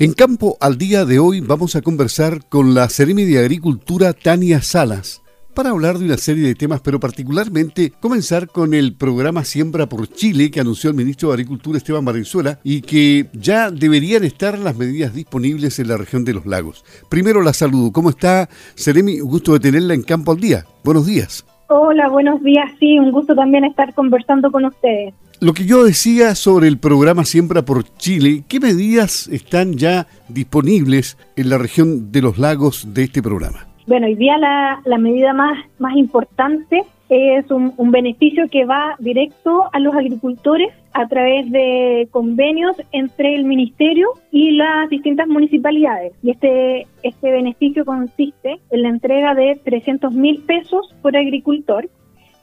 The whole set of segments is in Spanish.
En Campo al día de hoy vamos a conversar con la Seremi de Agricultura Tania Salas para hablar de una serie de temas, pero particularmente comenzar con el programa Siembra por Chile que anunció el ministro de Agricultura Esteban Valenzuela y que ya deberían estar las medidas disponibles en la región de los lagos. Primero la saludo. ¿Cómo está, Seremi? Gusto de tenerla en Campo al Día. Buenos días. Hola, buenos días. Sí, un gusto también estar conversando con ustedes. Lo que yo decía sobre el programa Siembra por Chile, ¿qué medidas están ya disponibles en la región de los lagos de este programa? Bueno, hoy día la, medida más, importante es un, beneficio que va directo a los agricultores a través de convenios entre el ministerio y las distintas municipalidades. Y este, este beneficio consiste en la entrega de 300 mil pesos por agricultor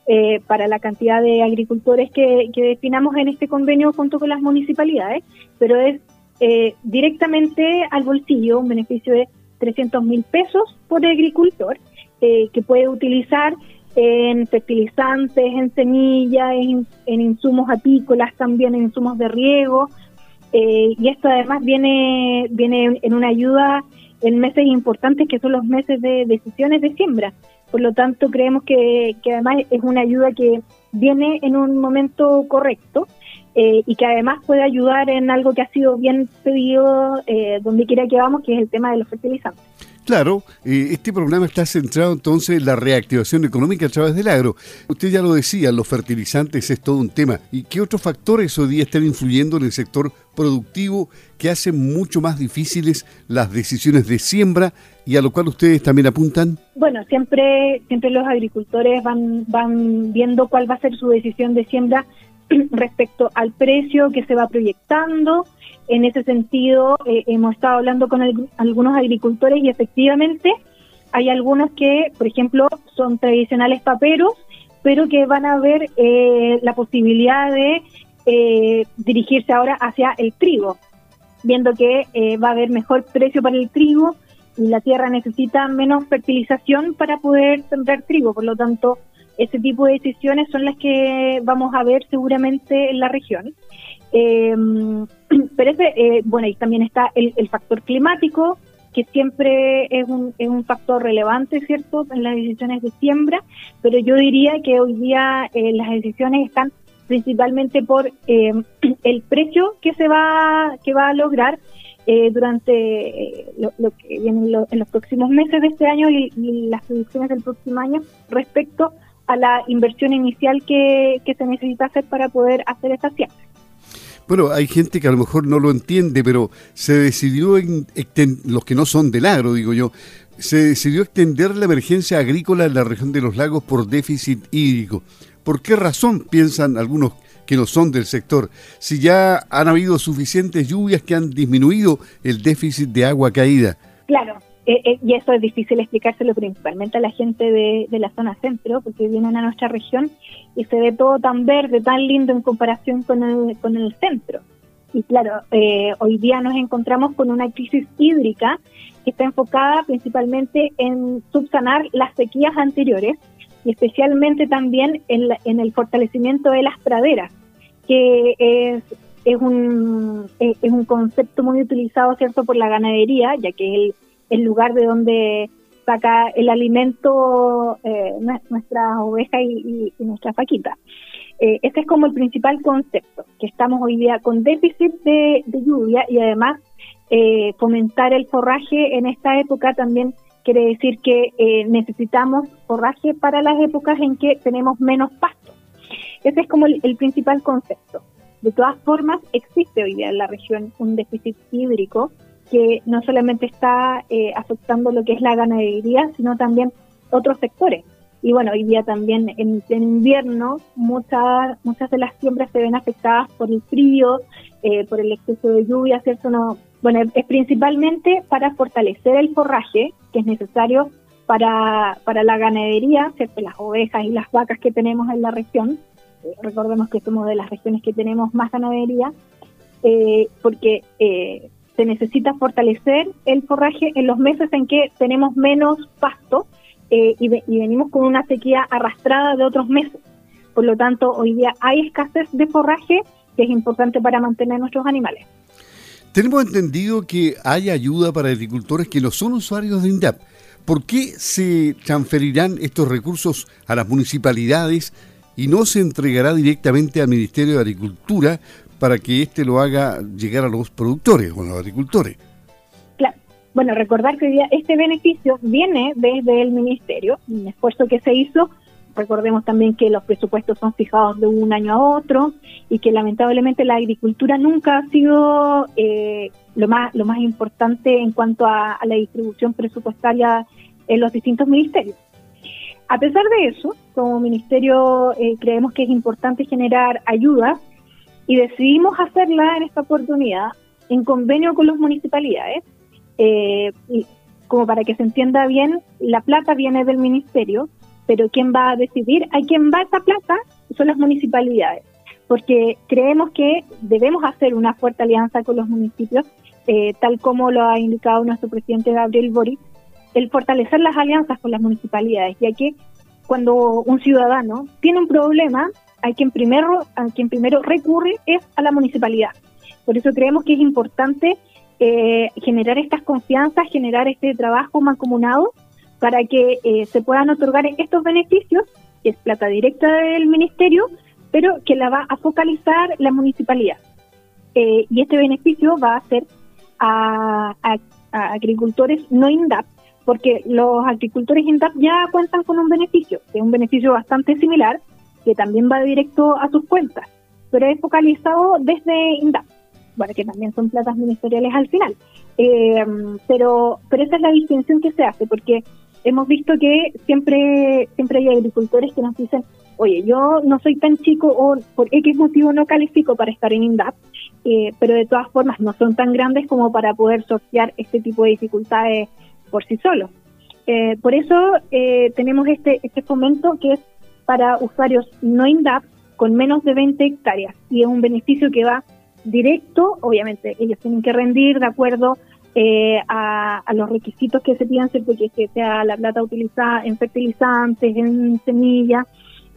eh, para la cantidad de agricultores que, que, definamos en este convenio junto con las municipalidades, pero es eh, directamente al bolsillo, un beneficio de 300 mil pesos por agricultor eh, que puede utilizar en fertilizantes, en semillas, en, insumos apícolas, también en insumos de riego. Eh, y esto además viene, viene en una ayuda en meses importantes que son los meses de decisiones de siembra. Por lo tanto, creemos que, que además es una ayuda que viene en un momento correcto eh, y que además puede ayudar en algo que ha sido bien pedido eh, donde quiera que vamos, que es el tema de los fertilizantes. Claro, eh, este programa está centrado entonces en la reactivación económica a través del agro. Usted ya lo decía, los fertilizantes es todo un tema. ¿Y qué otros factores hoy día están influyendo en el sector productivo que hacen mucho más difíciles las decisiones de siembra y a lo cual ustedes también apuntan? Bueno, siempre, siempre los agricultores van, van viendo cuál va a ser su decisión de siembra respecto al precio que se va proyectando. En ese sentido, eh, hemos estado hablando con algunos agricultores y efectivamente hay algunos que, por ejemplo, son tradicionales paperos, pero que van a ver eh, la posibilidad de eh, dirigirse ahora hacia el trigo, viendo que va a haber mejor precio para el trigo y la tierra necesita menos fertilización para poder sembrar trigo. Por lo tanto, ese tipo de decisiones son las que vamos a ver seguramente en la región. Em, pero ese, eh, bueno, y también está el, factor climático, que siempre es un, es un factor relevante, ¿cierto?, en las decisiones de siembra, pero yo diría que hoy día eh, las decisiones están principalmente por em, el precio que se va, que va a lograr eh, durante lo, que viene en, los próximos meses de este año y, y las predicciones del próximo año respecto a la inversión inicial que, se necesita hacer para poder hacer esta ciencia. Bueno, hay gente que a lo mejor no lo entiende, pero se decidió, en, los que no son del agro, digo yo, se decidió extender la emergencia agrícola en la región de los lagos por déficit hídrico. ¿Por qué razón piensan algunos que no son del sector? Si ya han habido suficientes lluvias que han disminuido el déficit de agua caída. Claro, eh, eh, y eso es difícil explicárselo principalmente a la gente de, la zona centro, porque vienen a nuestra región y se ve todo tan verde, tan lindo en comparación con el, con el centro. Y claro, eh, hoy día nos encontramos con una crisis hídrica que está enfocada principalmente en subsanar las sequías anteriores y especialmente también en, en el fortalecimiento de las praderas, que es, es, un, es un concepto muy utilizado cierto por la ganadería, ya que el el lugar de donde saca el alimento eh, nuestras ovejas y, nuestra faquita. Eh, este es como el principal concepto, que estamos hoy día con déficit de, lluvia y además eh, fomentar el forraje en esta época también quiere decir que eh, necesitamos forraje para las épocas en que tenemos menos pasto. Ese es como el principal concepto. De todas formas, existe hoy día en la región un déficit hídrico que no solamente está eh, afectando lo que es la ganadería, sino también otros sectores. Y bueno, hoy día también en, invierno muchas muchas de las siembras se ven afectadas por el frío, eh, por el exceso de lluvia, ¿cierto? No, bueno, es principalmente para fortalecer el forraje que es necesario para, para la ganadería, ¿cierto? Las ovejas y las vacas que tenemos en la región. Eh, recordemos que somos de las regiones que tenemos más ganadería, porque se necesita fortalecer el forraje en los meses en que tenemos menos pasto eh, y, venimos con una sequía arrastrada de otros meses. Por lo tanto, hoy día hay escasez de forraje que es importante para mantener nuestros animales. Tenemos entendido que hay ayuda para agricultores que no son usuarios de INDAP. ¿Por qué se transferirán estos recursos a las municipalidades y no se entregará directamente al Ministerio de Agricultura para que éste lo haga llegar a los productores o a los agricultores? Claro. Bueno, recordar que este beneficio viene desde el Ministerio, un esfuerzo que se hizo Recordemos también que los presupuestos son fijados de un año a otro y que lamentablemente la agricultura nunca ha sido eh, lo más lo más importante en cuanto a, la distribución presupuestaria en los distintos ministerios. A pesar de eso, como ministerio eh, creemos que es importante generar ayuda y decidimos hacerla en esta oportunidad en convenio con las municipalidades. Eh, como para que se entienda bien, la plata viene del ministerio, pero ¿quién va a decidir? Hay quien va a esa plata son las municipalidades, porque creemos que debemos hacer una fuerte alianza con los municipios, eh, tal como lo ha indicado nuestro presidente Gabriel Boric, el fortalecer las alianzas con las municipalidades, ya que cuando un ciudadano tiene un problema, hay quien primero, a quien primero recurre es a la municipalidad. Por eso creemos que es importante eh, generar estas confianzas, generar este trabajo mancomunado para que eh, se puedan otorgar estos beneficios, que es plata directa del ministerio, pero que la va a focalizar la municipalidad. Eh, y este beneficio va a ser a, agricultores no INDAP, porque los agricultores INDAP ya cuentan con un beneficio, que es un beneficio bastante similar, que también va directo a sus cuentas, pero es focalizado desde INDAP, bueno, que también son platas ministeriales al final. Eh, pero, pero esa es la distinción que se hace, porque hemos visto que siempre, siempre hay agricultores que nos dicen, oye, yo no soy tan chico o por X motivo no califico para estar en INDAP, eh, pero de todas formas no son tan grandes como para poder sortear este tipo de dificultades por sí solos. Eh, por eso eh, tenemos este, este fomento que es para usuarios no INDAP con menos de 20 hectáreas y es un beneficio que va directo, obviamente ellos tienen que rendir de acuerdo eh, a, los requisitos que se pidan, porque que sea la plata utilizada en fertilizantes, en semillas,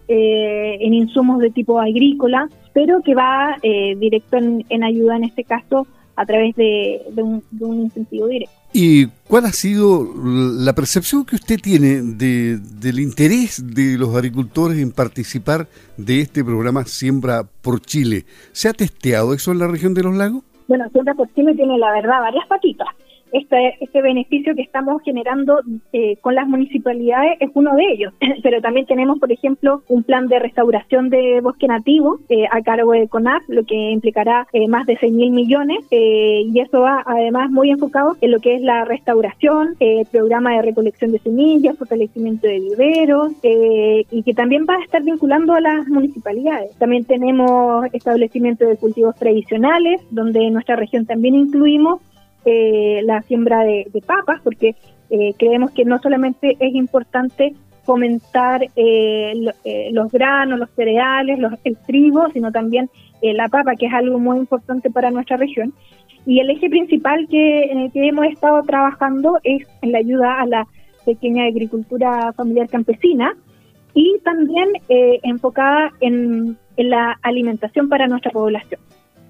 eh, en insumos de tipo agrícola, pero que va eh, directo en, ayuda en este caso a través de, un, incentivo directo. ¿Y cuál ha sido la percepción que usted tiene de, del interés de los agricultores en participar de este programa Siembra por Chile? ¿Se ha testeado eso en la región de los lagos? bueno, Siembra por Chile tiene la verdad varias patitas. Este, este beneficio que estamos generando eh, con las municipalidades es uno de ellos, pero también tenemos, por ejemplo, un plan de restauración de bosque nativo eh, a cargo de CONAF, lo que implicará eh, más de 6 mil millones, y eso va además muy enfocado en lo que es la restauración, programa de recolección de semillas, fortalecimiento de viveros, y que también va a estar vinculando a las municipalidades. También tenemos establecimiento de cultivos tradicionales, donde en nuestra región también incluimos eh, la siembra de, papas, porque eh, creemos que no solamente es importante fomentar eh, los granos, los cereales, los, el trigo, sino también la papa, que es algo muy importante para nuestra región. Y el eje principal que, en el que hemos estado trabajando es en la ayuda a la pequeña agricultura familiar campesina y también enfocada en, en, la alimentación para nuestra población,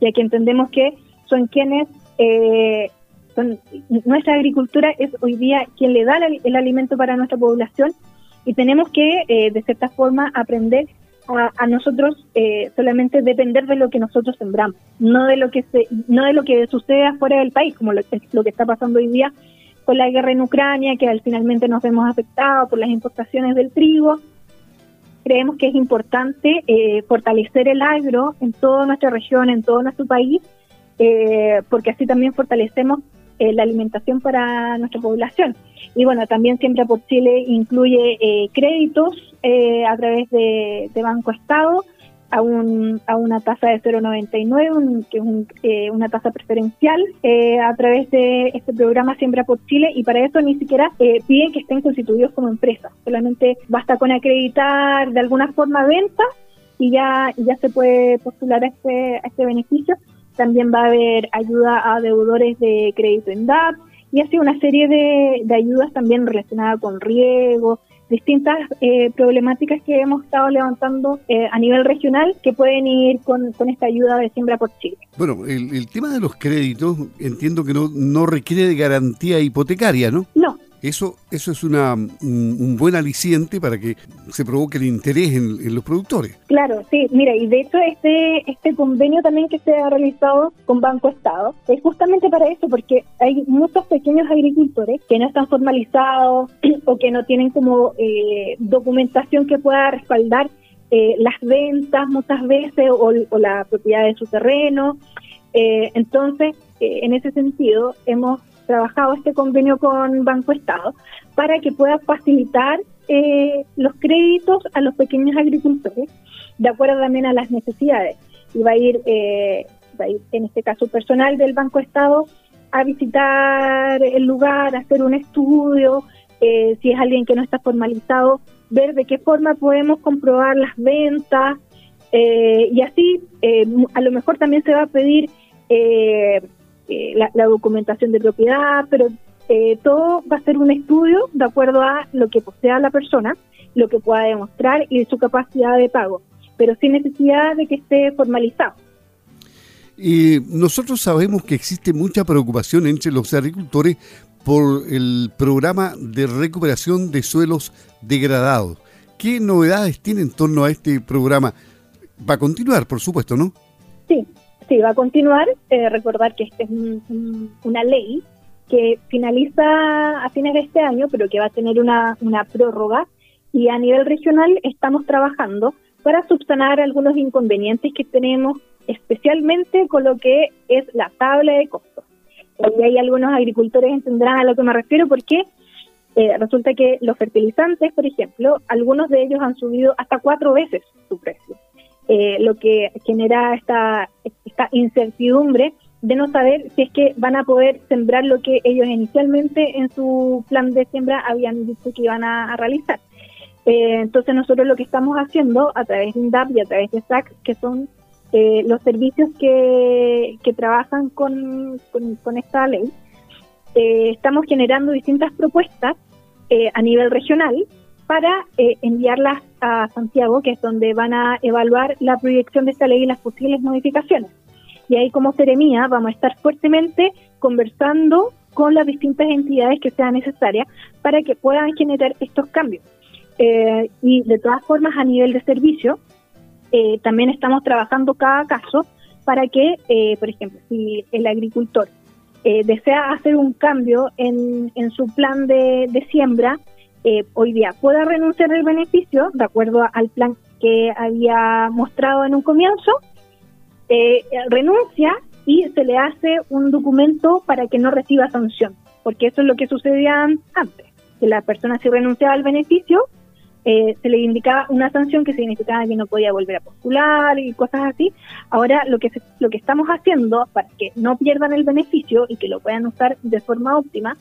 ya que entendemos que son quienes eh, nuestra agricultura es hoy día quien le da el, alimento para nuestra población y tenemos que, eh, de cierta forma, aprender a, nosotros eh, solamente depender de lo que nosotros sembramos, no de lo que se, no de lo que sucede afuera del país, como lo, lo que está pasando hoy día con la guerra en Ucrania, que al finalmente nos vemos afectados por las importaciones del trigo. Creemos que es importante eh, fortalecer el agro en toda nuestra región, en todo nuestro país, porque así también fortalecemos eh, la alimentación para nuestra población. Y bueno, también Siempre por Chile incluye eh, créditos eh, a través de, Banco Estado a, un, a una tasa de 0,99, que es una tasa preferencial, a través de este programa Siembra por Chile, y para eso ni siquiera piden que estén constituidos como empresa, solamente basta con acreditar de alguna forma venta y ya, ya se puede postular a este, a este beneficio también va a haber ayuda a deudores de crédito en DAP y así una serie de, ayudas también relacionadas con riego, distintas eh, problemáticas que hemos estado levantando eh, a nivel regional que pueden ir con, esta ayuda de Siembra por Chile. Bueno, el, el, tema de los créditos entiendo que no, no requiere de garantía hipotecaria, ¿no? No, eso, eso es una, un, buen aliciente para que se provoque el interés en, los productores. Claro, sí, mira, y de hecho este, este convenio también que se ha realizado con Banco Estado es justamente para eso, porque hay muchos pequeños agricultores que no están formalizados o que no tienen como eh, documentación que pueda respaldar eh, las ventas muchas veces o, la propiedad de su terreno. Eh, entonces, en ese sentido, hemos trabajado este convenio con Banco Estado para que pueda facilitar eh, los créditos a los pequeños agricultores de acuerdo también a las necesidades. Y va a ir, eh, va a ir en este caso personal del Banco Estado a visitar el lugar, a hacer un estudio, eh, si es alguien que no está formalizado, ver de qué forma podemos comprobar las ventas y así a lo mejor también se va a pedir eh, la, documentación de propiedad, pero eh, todo va a ser un estudio de acuerdo a lo que posea la persona, lo que pueda demostrar y su capacidad de pago, pero sin necesidad de que esté formalizado. Y nosotros sabemos que existe mucha preocupación entre los agricultores por el programa de recuperación de suelos degradados. ¿Qué novedades tiene en torno a este programa? Va a continuar, por supuesto, ¿no? Sí, Sí, va a continuar. Eh, recordar que esta es una ley que finaliza a fines de este año, pero que va a tener una, prórroga. Y a nivel regional estamos trabajando para subsanar algunos inconvenientes que tenemos, especialmente con lo que es la tabla de costos. Y hay algunos agricultores entenderán a lo que me refiero porque eh, resulta que los fertilizantes, por ejemplo, algunos de ellos han subido hasta cuatro veces su precio. Eh, lo que genera esta, incertidumbre de no saber si es que van a poder sembrar lo que ellos inicialmente en su plan de siembra habían dicho que iban a, realizar. Eh, entonces nosotros lo que estamos haciendo a través de INDAP y a través de SAC, que son eh, los servicios que, que trabajan con, con, esta ley, estamos generando distintas propuestas a nivel regional para eh, enviarlas a Santiago, que es donde van a evaluar la proyección de esta ley y las posibles modificaciones. Y ahí como Seremía vamos a estar fuertemente conversando con las distintas entidades que sean necesarias para que puedan generar estos cambios. Eh, y de todas formas, a nivel de servicio, eh, también estamos trabajando cada caso para que, por ejemplo, si el agricultor desea hacer un cambio en, su plan de siembra, eh, hoy día pueda renunciar al beneficio de acuerdo al plan que había mostrado en un comienzo, eh, renuncia y se le hace un documento para que no reciba sanción, porque eso es lo que sucedía antes, que la persona si renunciaba al beneficio, eh, se le indicaba una sanción que significaba que no podía volver a postular y cosas así. Ahora lo que lo que estamos haciendo para que no pierdan el beneficio y que lo puedan usar de forma óptima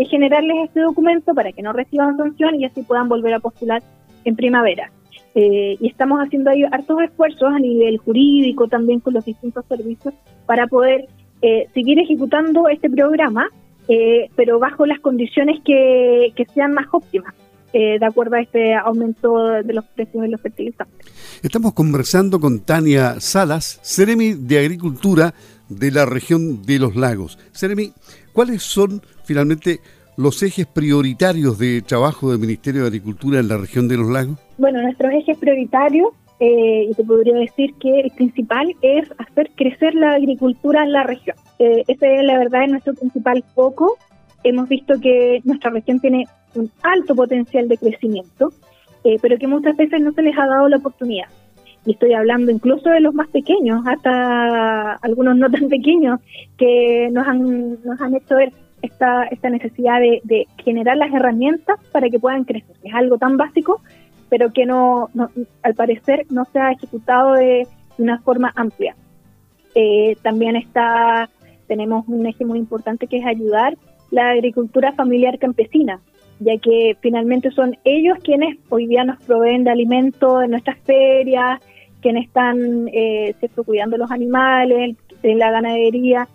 es generarles este documento para que no reciban sanción y así puedan volver a postular en primavera. Eh, y estamos haciendo ahí hartos esfuerzos a nivel jurídico, también con los distintos servicios, para poder eh, seguir ejecutando este programa, eh, pero bajo las condiciones que, sean más óptimas. de acuerdo a este aumento de los precios de los fertilizantes. Estamos conversando con Tania Salas, Ceremi de Agricultura de la región de los lagos. Ceremi, ¿cuáles son finalmente los ejes prioritarios de trabajo del Ministerio de Agricultura en la región de los lagos? Bueno, nuestros ejes prioritarios, eh, y te podría decir que el principal es hacer crecer la agricultura en la región. Eh, ese es la verdad es nuestro principal foco. Hemos visto que nuestra región tiene un alto potencial de crecimiento, eh, pero que muchas veces no se les ha dado la oportunidad. Y estoy hablando incluso de los más pequeños, hasta algunos no tan pequeños, que nos han, nos han hecho ver esta, esta necesidad de, generar las herramientas para que puedan crecer. Es algo tan básico, pero que no, al parecer no se ha ejecutado de, una forma amplia. Eh, también está, tenemos un eje muy importante que es ayudar la agricultura familiar campesina, ya que finalmente son ellos quienes hoy día nos proveen de alimento en nuestras ferias, quienes están eh, cuidando los animales, en la ganadería,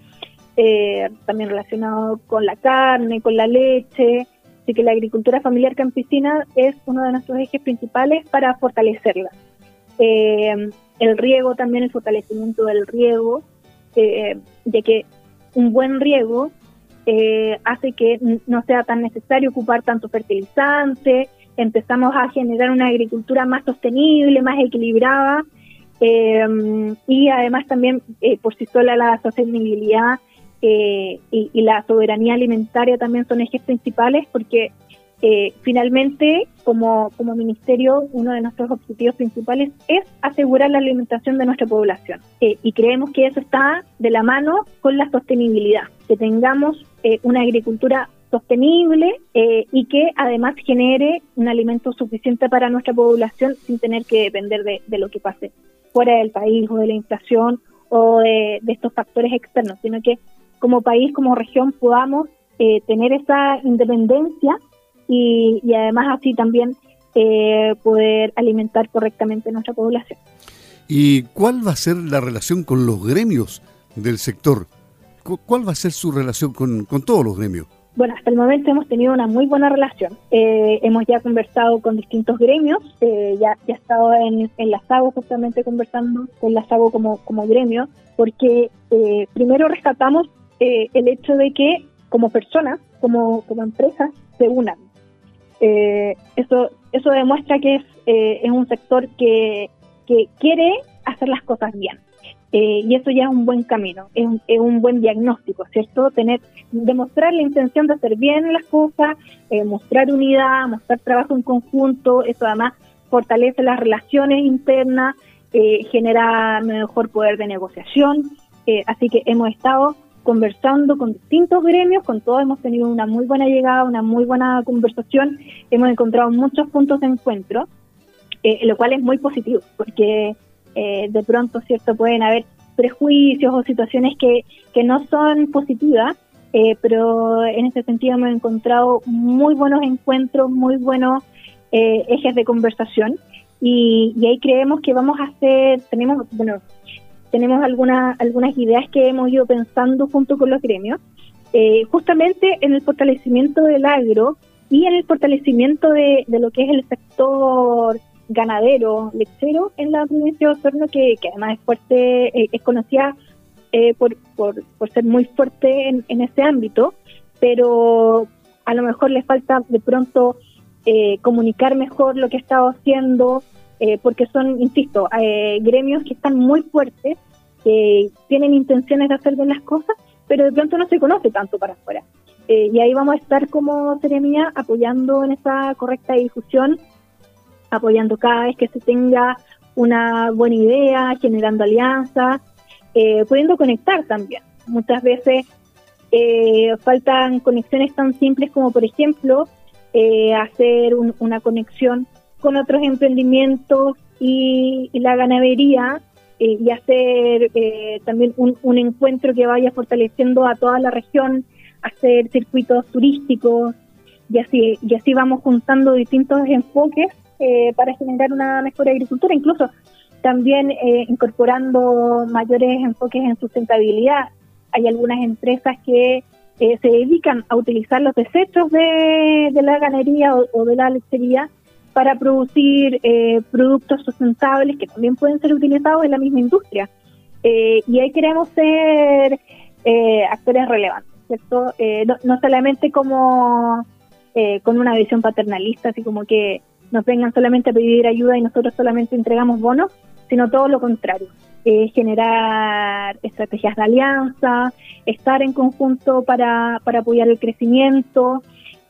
eh, también relacionado con la carne, con la leche, Así que la agricultura familiar campesina es uno de nuestros ejes principales para fortalecerla. Eh, el riego también, el fortalecimiento del riego, eh, ya que un buen riego eh, hace que no sea tan necesario ocupar tanto fertilizante, empezamos a generar una agricultura más sostenible, más equilibrada y además también por sí sola la sostenibilidad y, y, la soberanía alimentaria también son ejes principales porque eh, finalmente, como, como ministerio, uno de nuestros objetivos principales es asegurar la alimentación de nuestra población. Eh, y creemos que eso está de la mano con la sostenibilidad, que tengamos eh, una agricultura sostenible y que además genere un alimento suficiente para nuestra población sin tener que depender de, lo que pase fuera del país o de la inflación o de, de estos factores externos, sino que como país, como región, podamos tener esa independencia y, además así también eh, poder alimentar correctamente nuestra población. ¿Y cuál va a ser la relación con los gremios del sector? ¿Cuál va a ser su relación con, todos los gremios? Bueno, hasta el momento hemos tenido una muy buena relación. Eh, hemos ya conversado con distintos gremios, eh, ya, ya he estado en, en la SAGO justamente conversando con la SAGO como, como gremio, porque primero rescatamos el hecho de que como personas, como, como empresas, se unan. Eh, eso, eso demuestra que es, eh, es un sector que, que, quiere hacer las cosas bien. Eh, y eso ya es un buen camino, es un, es un, buen diagnóstico, ¿cierto? Tener, demostrar la intención de hacer bien las cosas, mostrar unidad, mostrar trabajo en conjunto, eso además fortalece las relaciones internas, genera mejor poder de negociación, así que hemos estado conversando con distintos gremios, con todos hemos tenido una muy buena llegada, una muy buena conversación, hemos encontrado muchos puntos de encuentro, eh, lo cual es muy positivo, porque eh, de pronto, ¿cierto?, pueden haber prejuicios o situaciones que, que no son positivas, eh, pero en ese sentido hemos encontrado muy buenos encuentros, muy buenos ejes de conversación, y, y ahí creemos que vamos a hacer, tenemos, bueno, tenemos algunas algunas ideas que hemos ido pensando junto con los gremios, eh, justamente en el fortalecimiento del agro y en el fortalecimiento de, lo que es el sector ganadero, lechero en la provincia de Osorno, que, además es fuerte, eh, es conocida eh, por, por, por, ser muy fuerte en, en, ese ámbito, pero a lo mejor le falta de pronto comunicar mejor lo que ha estado haciendo, eh, porque son, insisto, eh, gremios que están muy fuertes, que tienen intenciones de hacer bien cosas, pero de pronto no se conoce tanto para afuera. Eh, y ahí vamos a estar como Seremía apoyando en esa correcta difusión, apoyando cada vez que se tenga una buena idea, generando alianzas, pudiendo conectar también. Muchas veces faltan conexiones tan simples como, por ejemplo, hacer una conexión con otros emprendimientos y, la ganadería eh, y hacer eh, también un, encuentro que vaya fortaleciendo a toda la región, hacer circuitos turísticos y así, y así vamos juntando distintos enfoques eh, para generar una mejor agricultura, incluso también incorporando mayores enfoques en sustentabilidad. Hay algunas empresas que se dedican a utilizar los desechos de, la ganadería o de la lechería para producir eh, productos sustentables que también pueden ser utilizados en la misma industria. Eh, y ahí queremos ser eh, actores relevantes, ¿cierto? No, solamente como con una visión paternalista, así como que nos vengan solamente a pedir ayuda y nosotros solamente entregamos bonos, sino todo lo contrario. generar estrategias de alianza, estar en conjunto para, para apoyar el crecimiento,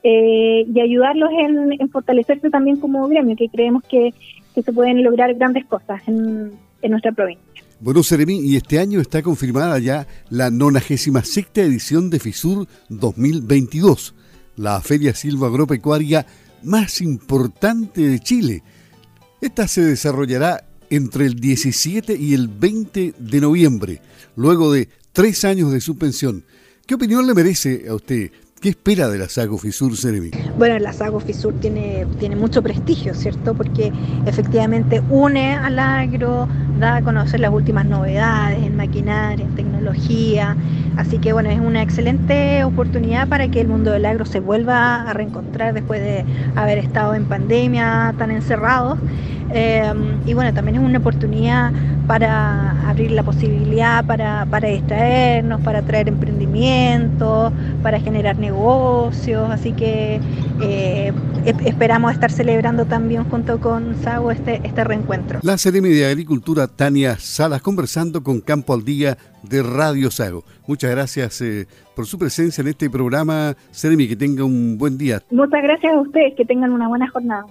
eh, y ayudarlos en, fortalecerse también como gremio, que creemos que, se pueden lograr grandes cosas en, nuestra provincia. Bueno, Seremi, y este año está confirmada ya la 96 edición de FISUR 2022, la feria silvagropecuaria más importante de Chile. Esta se desarrollará entre el 17 y el 20 de noviembre, luego de tres años de suspensión. ¿Qué opinión le merece a usted, ¿Qué espera de la Sago Fisur Cerevi? Bueno, la Sago Fisur tiene, tiene mucho prestigio, ¿cierto? Porque efectivamente une al agro, da a conocer las últimas novedades en maquinaria, en tecnología Así que bueno, es una excelente oportunidad para que el mundo del agro se vuelva a reencontrar después de haber estado en pandemia tan encerrados. Em, y bueno, también es una oportunidad para abrir la posibilidad para, para distraernos, para traer emprendimientos, para generar negocios. Así que eh, esperamos estar celebrando también junto con SAGO este, este reencuentro. La Seremi de Agricultura Tania Salas conversando con Campo al Día de Radio Sago. Muchas gracias eh, por su presencia en este programa. Seremi, que tenga un buen día. Muchas gracias a ustedes, que tengan una buena jornada.